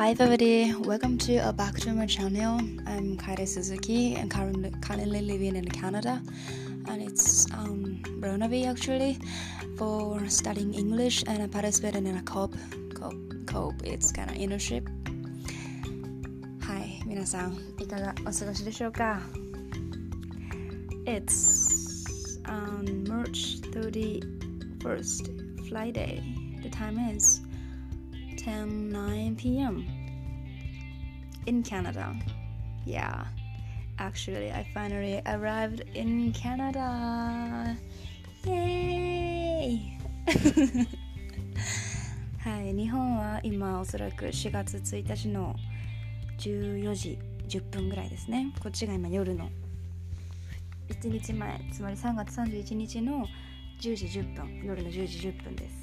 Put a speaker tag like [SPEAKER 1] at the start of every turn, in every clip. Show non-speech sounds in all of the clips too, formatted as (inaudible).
[SPEAKER 1] Hi everybody, welcome to uh, back to my channel. I'm Kairi Suzuki and currently, currently living in Canada and it's um, Burnaby actually for studying English and I participated in a COP, COP, COP it's kind of internship. はい、皆さんいかがお過ごしでしょうか It's on March 31st, Friday. The time is 10 9 p.m. in Canada. Yeah, actually, I finally arrived in Canada. Yay! はい、日本は今おそらく4月1日の14時10分ぐらいですね。こっちが今夜の1日前、つまり3月31日の10時10分、夜の10時10分です。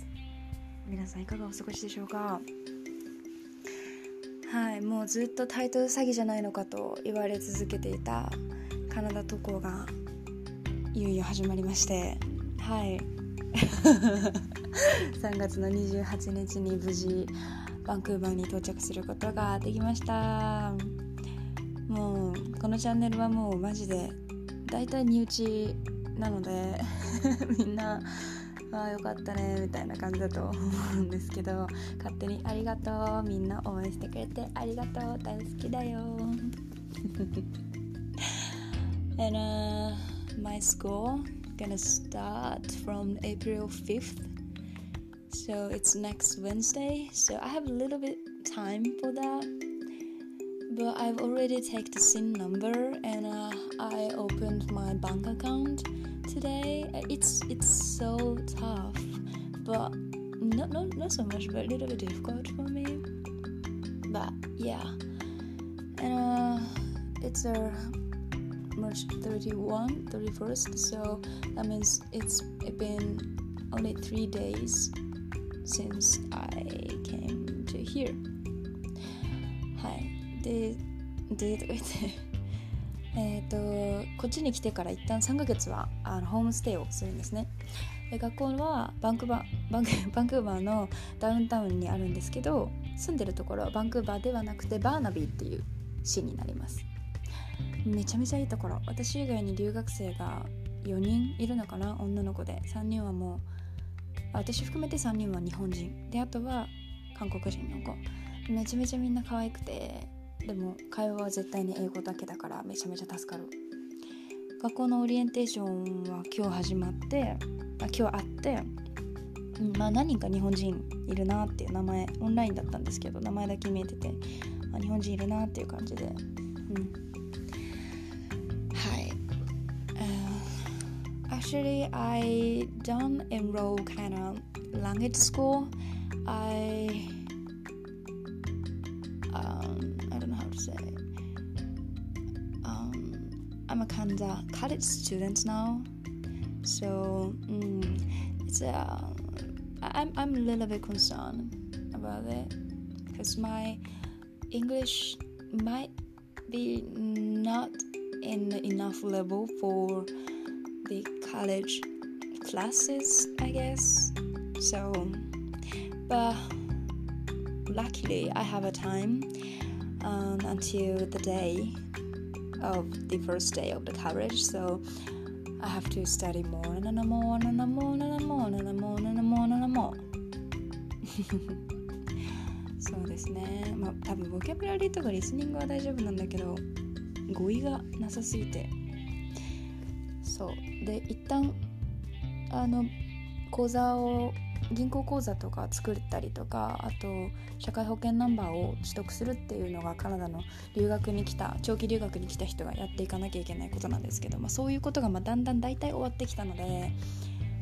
[SPEAKER 1] 皆さんいかがお過ごしでしょうか？はいもうずっとタイトル詐欺じゃないのかと言われ続けていたカナダ渡航がいよいよ始まりましてはい。(laughs) 3月の28日に無事バンクーバーに到着することができました。もうこのチャンネルはもうマジで大体身内なので (laughs) みんなああよかったねみたいな感じだと思うんですけど勝手にありがとうみんな応援してくれてありがとう大好きだよ (laughs) And uh, my school gonna start from April 5th so it's next Wednesday so I have a little bit time for that but I've already taken the SIN number and uh, I opened my bank account today. It's it's so tough, but not not not so much, but a little bit difficult for me. But yeah, and uh, it's a. March 31, 31st, so that means it's been only three days since I came to here. Hi, did did with (laughs) えーと、こっちに来てから一旦3ヶ月はあのホームステイをするんですね。で学校はバンクバ (laughs) バンバンクーバーのダウンタウンにあるんですけど住んでるところはバンクーバーではなくてバーナビーっていう市になります。めちゃめちゃいいところ。私以外に留学生が4人いるのかな女の子で。3人はもう私含めて3人は日本人。であとは韓国人の子。めちゃめちゃみんな可愛くてでも会話は絶対に英語だけだからめちゃめちゃ助かる。学校のオリエンテーションは今日始まってあ今日あって、うん、まあ何人か日本人いるなっていう名前オンラインだったんですけど名前だけ見えててまあ日本人いるなっていう感じでうん。はい、uh, Actually I don't enroll kind of language school. I I'm a kind of college student now, so mm, it's. Uh, I'm I'm a little bit concerned about it because my English might be not in enough level for the college classes, I guess. So, but luckily I have a time um, until the day of the first day of the coverage, so I have to study more and more and more and more and more and more and more. (laughs) そうですね。まあ多分ボキャブラリーとかリスニングは大丈夫なんだけど語彙がなさすぎてそうで一旦あの講座を 銀行口座とか作ったりとかあと社会保険ナンバーを取得するっていうのがカナダの留学に来た長期留学に来た人がやっていかなきゃいけないことなんですけど、まあ、そういうことがまだんだん大体終わってきたので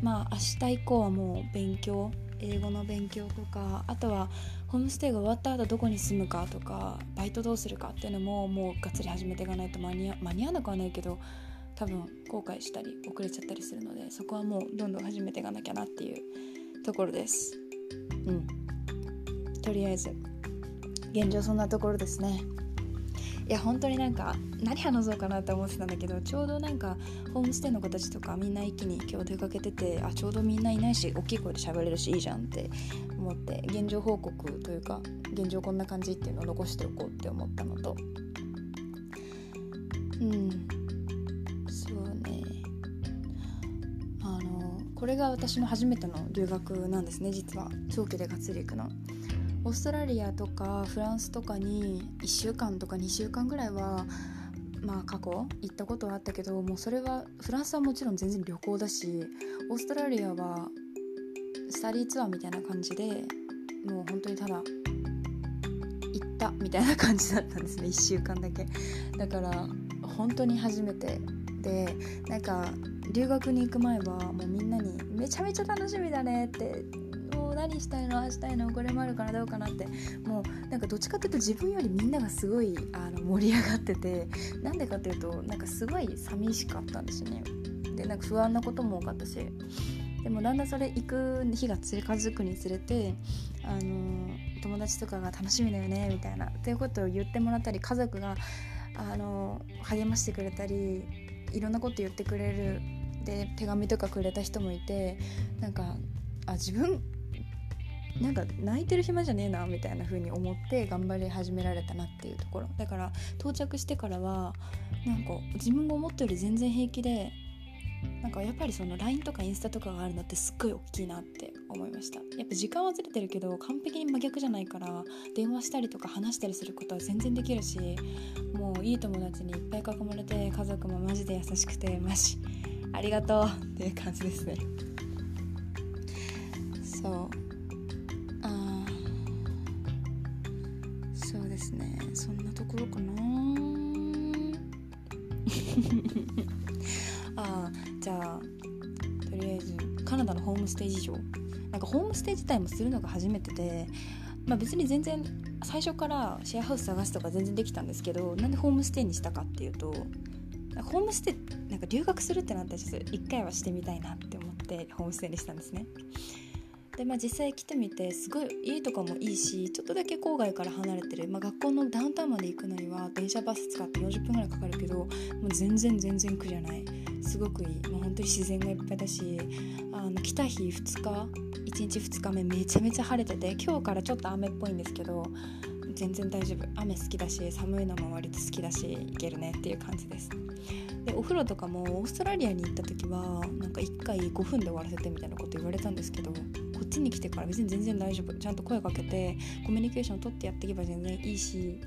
[SPEAKER 1] まあ明日以降はもう勉強英語の勉強とかあとはホームステイが終わった後どこに住むかとかバイトどうするかっていうのももうがっつり始めていかないと間に合間に合わなくはないけど多分後悔したり遅れちゃったりするのでそこはもうどんどん始めていかなきゃなっていうところです。うん。とりあえず。現状そんなところですね。いや本当になんか何話そうかなって思ってたんだけどちょうどなんかホームステイの子たちとかみんな一気に今日出かけててあちょうどみんないないし大きい声で喋れるしいいじゃんって思思って現状報告というか現状こんな感じっていうのを残しておこうって思ったのとこれが私の初めての留学なんですね実は長期でがっつり行くの。オーストラリアとかフランスとかに1週間とか2週間ぐらいはまあ過去行ったことはあったけどもうそれはフランスはもちろん全然旅行だしオーストラリアはスタディツアーみたいな感じでもう本当にただ行ったみたいな感じだったんですね1週間だけだから本当に初めてでなんか留学に行く前はもうみんなに「めちゃめちゃ楽しみだね」ってもう何したいのああしたいのこれもあるからどうかなってもうなんかどっちかっていうと自分よりみんながすごいあの盛り上がっててなんでかっていうとなんかすごい寂しかったんですよね。でなんか不安なことも多かったし。でもだんだんそれ行く日が近づくにつれてあの友達とかが楽しみだよねみたいなっていうことを言ってもらったり家族があの励ましてくれたりいろんなこと言ってくれるで手紙とかくれた人もいてなんかあ自分なんか泣いてる暇じゃねえなみたいな風に思って頑張り始められたなっていうところ。だから到着してからはなんか自分が思ったより全然平気でなんかやっぱりその LINE とかインスタとかがあるのってすっごい大きいなって思いました。やっぱ時間はずれてるけど完璧に真逆じゃないから電話したりとか話したりすることは全然できるしもういい友達にいっぱい囲まれて家族もマジで優しくてマジありがとうっていう感じですね。そう。あそうですね。そんなところかな。(laughs) あじゃあとりあえずカナダのホームステイ事情なんかホームステイ自体もするのが初めてで、まあ、別に全然最初からシェアハウス探すとか全然できたんですけどなんでホームステイにしたかっていうとホームステイなんか留学するってなったらちょっと一回はしてみたいなって思ってホームステイにしたんですね。でまあ実際来てみてすごい家とかもいいしちょっとだけ郊外から離れてる、まあ、学校のダウンタウンまで行くのには電車バス使って40分ぐらいかかるけどもう全然全然苦じゃないすごくいいもう本当に自然がいっぱいだしあの来た日2日1日2日目めちゃめちゃ晴れてて今日からちょっと雨っぽいんですけど全然大丈夫。雨好きだし寒いのも割と好きだしいけるねっていう感じです。でお風呂とかもオーストラリアに行った時はなんか1回5分で終わらせてみたいなこと言われたんですけどこっちに来てから別に全然大丈夫。ちゃんと声かけてコミュニケーション取ってやっていけば全然いいし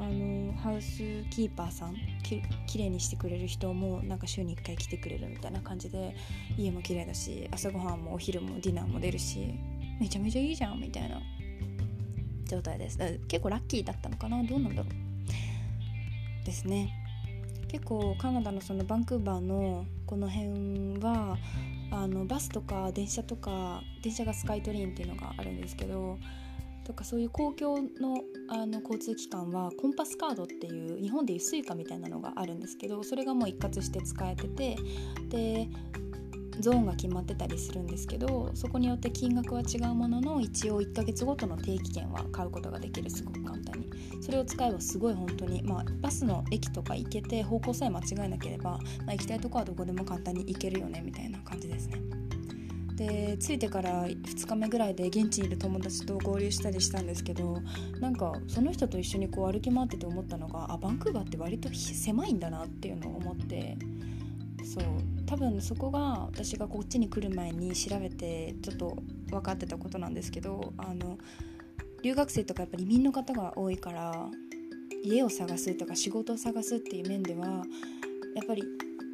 [SPEAKER 1] あのハウスキーパーさんききれいにしてくれる人もなんか週に1回来てくれるみたいな感じで家も綺麗だし朝ごはんもお昼もディナーも出るしめちゃめちゃいいじゃんみたいな状態です。結構ラッキーだったのかな？どうなんだろう？ですね。結構カナダのそのバンクーバーのこの辺はあのバスとか電車とか電車がスカイトリーンっていうのがあるんですけどとかそういう公共のあの交通機関はコンパスカードっていう日本でいう Suica みたいなのがあるんですけどそれがもう一括して使えててでゾーンが決まってたりするんですけどそこによって金額は違うものの一応1ヶ月ごとの定期券は買うことができるすごく簡単に。それを使えばすごい本当にまあバスの駅とか行けて方向さえ間違えなければ、まあ、行きたいとこはどこでも簡単に行けるよねみたいな感じですね。で着いてから2日目ぐらいで現地にいる友達と合流したりしたんですけどなんかその人と一緒にこう歩き回ってて思ったのがあバンクーバーって割と狭いんだなっていうのを思ってそう多分そこが私がこっちに来る前に調べてちょっと分かってたことなんですけどあの留学生とかやっぱり移民の方が多いから家を探すとか仕事を探すっていう面ではやっぱり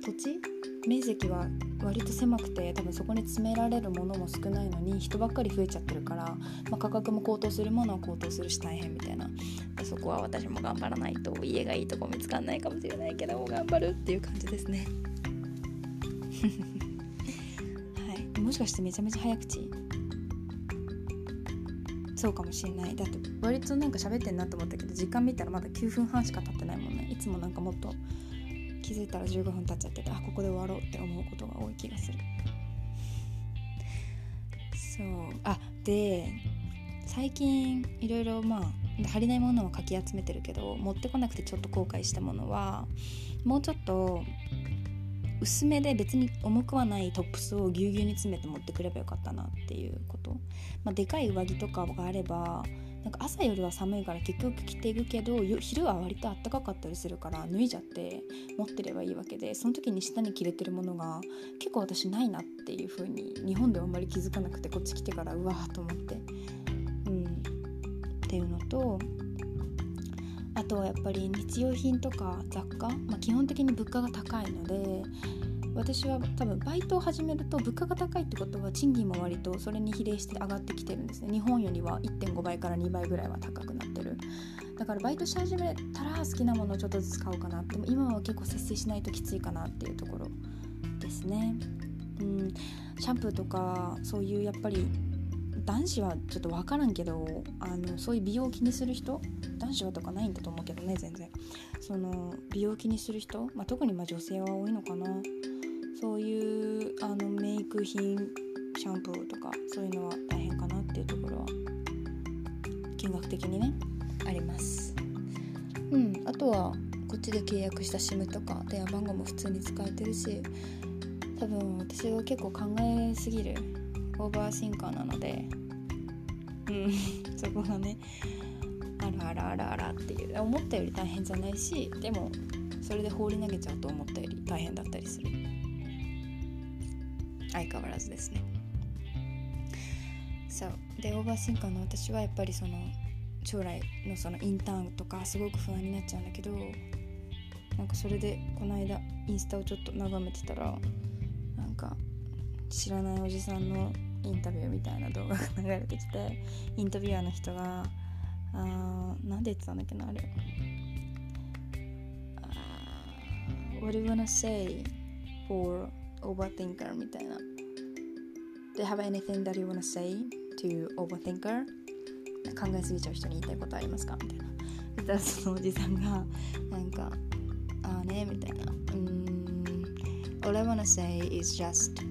[SPEAKER 1] 土地面積は割と狭くて多分そこに詰められるものも少ないのに人ばっかり増えちゃってるから、まあ、価格も高騰するものは高騰するし大変みたいな。でそこは私も頑張らないと家がいいとこ見つかんないかもしれないけど頑張るっていう感じですね。(laughs) はい。もしかしてめちゃめちゃ早口？そうかもしれない。だって割となんか喋ってんなと思ったけど時間見たらまだ9分半しか経ってないもんね。いつもなんかもっと気づいたら15分経っちゃっててあここで終わろうって思うことが多い気がする。そう。あで最近いろいろまあ足りないものをかき集めてるけど持ってこなくてちょっと後悔したものはもうちょっと薄めで別に重くはないトップスをぎゅうぎゅうに詰めて持ってくればよかったなっていうこと、まあ、でかい上着とかがあればなんか朝よりは寒いから結局着ていくけど昼は割と暖かかったりするから脱いじゃって持ってればいいわけでその時に下に着れてるものが結構私ないなっていう風に日本ではあんまり気づかなくてこっち来てからうわーと思って。うん。っていうのとあとはやっぱり日用品とか雑貨、まあ、基本的に物価が高いので私は多分バイトを始めると物価が高いってことは賃金も割とそれに比例して上がってきてるんですね。日本よりは1.5倍から2倍ぐらいは高くなってる。だからバイトし始めたら好きなものをちょっとずつ買おうかなでも今は結構節制しないときついかなっていうところですね。うん。シャンプーとかそういうやっぱり男子はちょっと分からんけどあのそういう美容を気にする人男子はとかないんだと思うけどね全然。その美容気にする人、まあ、特にま女性は多いのかな。そういうあのメイク品シャンプーとかそういうのは大変かなっていうところは金額的にねありますうんあとはこっちで契約した SIM とか電話番号も普通に使えてるし多分私は結構考えすぎるオーバーシンカーなのでうんそこがねあらあらあらあらっていう思ったより大変じゃないしでもそれで放り投げちゃうと思ったより大変だったりする相変わらずですね。そう。でオーバーシンカーの私はやっぱりその将来のそのインターンとかすごく不安になっちゃうんだけどなんかそれでこの間インスタをちょっと眺めてたらなんか知らないおじさんのインタビューみたいな動画が (laughs) 流れてきてインタビュアーの人があなんで言ってたんだっけなあれ。What do you wanna say for overthinker みたいな Do you have anything that you wanna say to overthinker? 考えすぎちゃう人に言いたいことありますかみたいなそしたらそのおじさんがなんかああねみたいなうん All I wanna say is just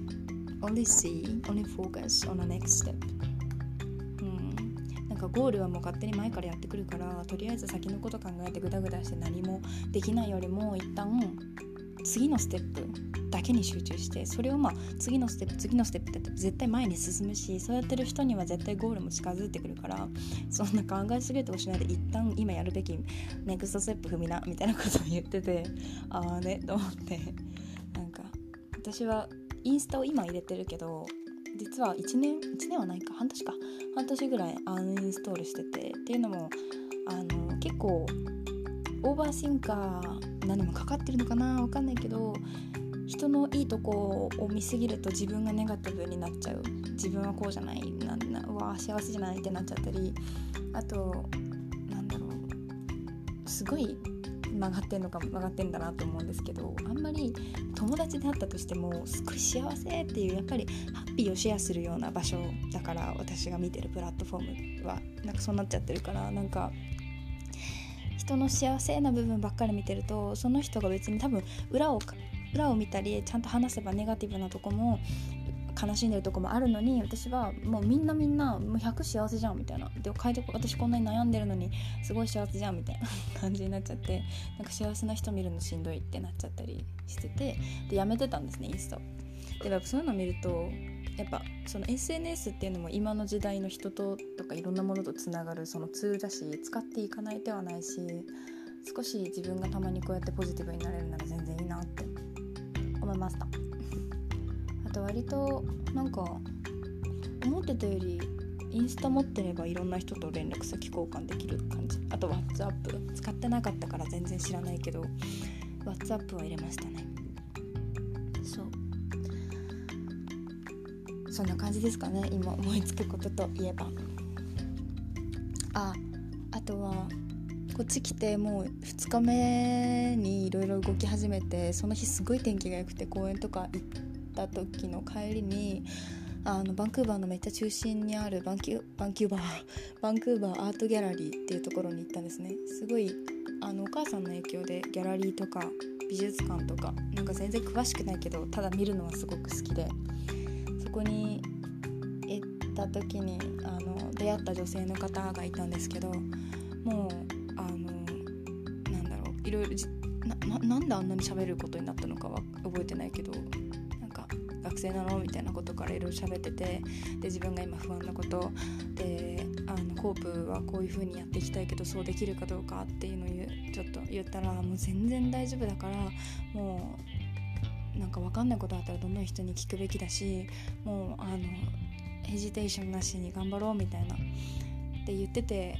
[SPEAKER 1] only see, only focus on the next step なんかゴールはもう勝手に前からやってくるからとりあえず先のこと考えてグダグダして何もできないよりも一旦次のステップだけに集中してそれをまあ次のステップ次のステップって絶対前に進むしそうやってる人には絶対ゴールも近づいてくるから (laughs) そんな考えすぎるとしないで一旦今やるべきネクストステップ踏みなみたいなことを言ってて (laughs) ああねと思って。なんか私はインスタを今入れてるけど実は1年1年はないか半年か半年ぐらいアンインストールしててっていうのもあの結構オーバーシンカー何もかかってるのかな？わかんないけど人のいいとこを見すぎると自分がネガティブになっちゃう。自分はこうじゃないなんなうわ幸せじゃないってなっちゃったり。あとなんだろう。すごい曲がってんのか曲がってんだなと思うんですけどあんまり友達であったとしてもすごい幸せっていうやっぱりハッピーをシェアするような場所だから私が見てるプラットフォームはなんかそうなっちゃってるからなんか人の幸せな部分ばっかり見てるとその人が別に多分裏を裏を見たりちゃんと話せばネガティブなとこも悲しんでるとこもあるのに私はもうみんなみんなもう100幸せじゃんみたいな。で私こんなに悩んでるのにすごい幸せじゃんみたいな (laughs) 感じになっちゃってなんか幸せな人見るのしんどいってなっちゃったりしててでやめてたんですねインスタでやっぱそういうの見るとやっぱその SNS っていうのも今の時代の人ととかいろんなものとつながるそのツールだし使っていかない手はないし少し自分がたまにこうやってポジティブになれるなら全然いいなって思いました。(laughs) あと割となんか思ってたよりインスタ持ってればいろんな人と連絡先交換できる感じ。あと WhatsApp 使ってなかったから全然知らないけど WhatsApp は入れましたね。そんな感じですかね今思いつくことといえば。ああとはこっち来てもう2日目にいろいろ動き始めてその日すごい天気が良くて公園とか行った時の帰りにあのバンクーバーのめっちゃ中心にあるバンキュバンキューバー (laughs) バンクーバーアートギャラリーっていうところに行ったんですね。すごいあのお母さんの影響でギャラリーとか美術館とかなんか全然詳しくないけどただ見るのはすごく好きで。そこに行った時にあの出会った女性の方がいたんですけどもうあのなんだろういろいろななんであんなに喋ることになったのかは覚えてないけどなんか学生なの？みたいなことからいろいろ喋っててで自分が今不安なこと？であのコープはこういう風にやっていきたいけどそうできるかどうかっていうのをちょっと言ったらもう全然大丈夫だからもうか分かんないことあったらどんどん人に聞くべきだしもうあのヘジテーションなしに頑張ろうみたいなって言ってて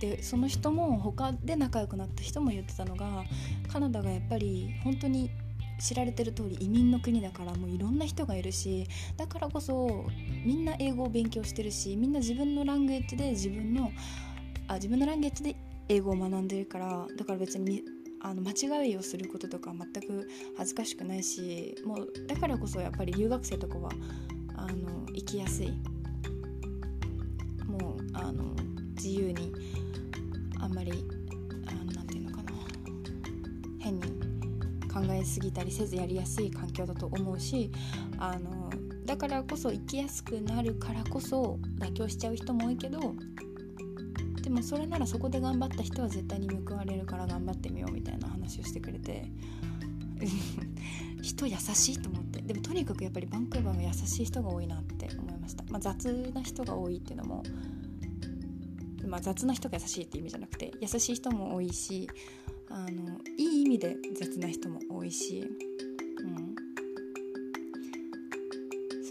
[SPEAKER 1] でその人も他で仲良くなった人も言ってたのがカナダがやっぱり本当に知られてる通り移民の国だからもういろんな人がいるしだからこそみんな英語を勉強してるしみんな自分のランゲージで自分のあ自分のランゲージで英語を学んでるからだから別にあの間違いをすることとか全く恥ずかしくないしもうだからこそやっぱり留学生とかはあの行きやすい。もうあの自由にあんまり何て言うのかな。変に考えすぎたりせずやりやすい環境だと思うしあのだからこそ生きやすくなるからこそ妥協しちゃう人も多いけどでもそれならそこで頑張った人は絶対に報われるから頑張ってみようみたいな話をしてくれて (laughs) 人優しいと思って。でもとにかくやっぱりバンクーバーは優しい人が多いなって思いました、まあ、雑な人が多いっていうのもまあ、雑な人が優しいって意味じゃなくて優しい人も多いしあのいい意味で雑な人も多いし、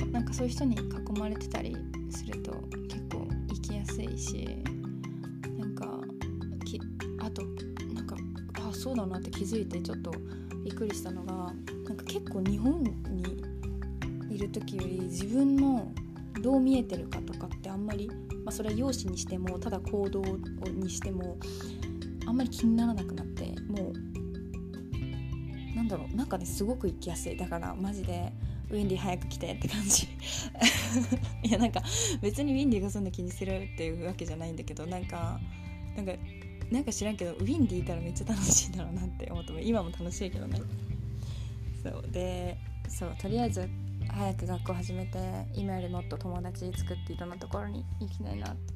[SPEAKER 1] うん、なんかそういう人に囲まれてたりすると結構生きやすいし。となんかあそうだなって気づいてちょっとびっくりしたのがなんか結構日本にいる時より自分のどう見えてるかとかってあんまりまあ、それは容姿にしてもただ行動にしてもあんまり気にならなくなってもうなんだろうなんかねすごく行きやすい。だからマジでウィンディ早く来てって感じ。(laughs) いやなんか別にウィンディがそんな気にするっていうわけじゃないんだけどなんかなんかなんか知らんけどウィンディいたらめっちゃ楽しいだろうなって思って今も楽しいけどね。そう。でそうとりあえず早く学校始めて今よりもっと友達作っていろんなところに行きたいなって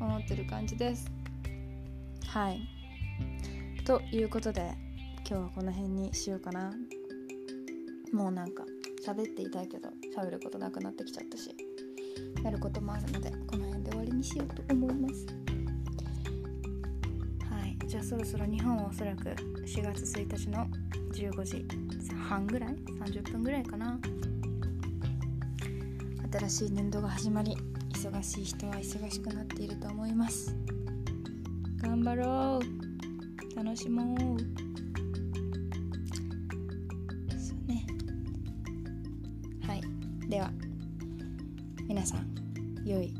[SPEAKER 1] 思ってる感じです。はい。ということで今日はこの辺にしようかな。もうなんか喋っていたいけど喋ることなくなってきちゃったしやることもあるのでこの辺で終わりにしようと思います。じゃあそろそろ日本はおそらく4月1日の15時半ぐらい30分ぐらいかな。新しい年度が始まり忙しい人は忙しくなっていると思います。頑張ろう。楽しもう。そうね。はい。では皆さん良い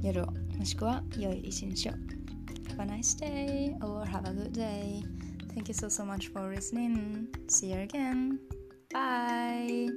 [SPEAKER 1] 夜をもしくは良い一日を。A nice day or have a good day Thank you so so much for listening. See you again. Bye.